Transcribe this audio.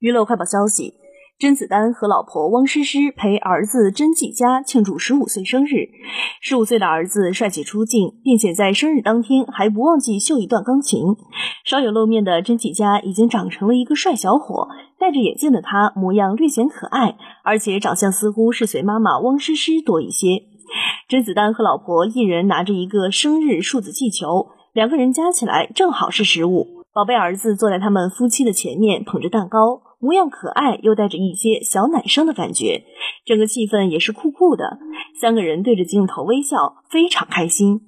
娱乐快报消息：甄子丹和老婆汪诗诗陪儿子甄继佳庆祝十五岁生日。十五岁的儿子帅气出镜，并且在生日当天还不忘记秀一段钢琴。稍有露面的甄继佳已经长成了一个帅小伙，戴着眼镜的他模样略显可爱，而且长相似乎是随妈妈汪诗诗多一些。甄子丹和老婆一人拿着一个生日数字气球，两个人加起来正好是十五。宝贝儿子坐在他们夫妻的前面，捧着蛋糕。模样可爱，又带着一些小奶声的感觉，整个气氛也是酷酷的。三个人对着镜头微笑，非常开心。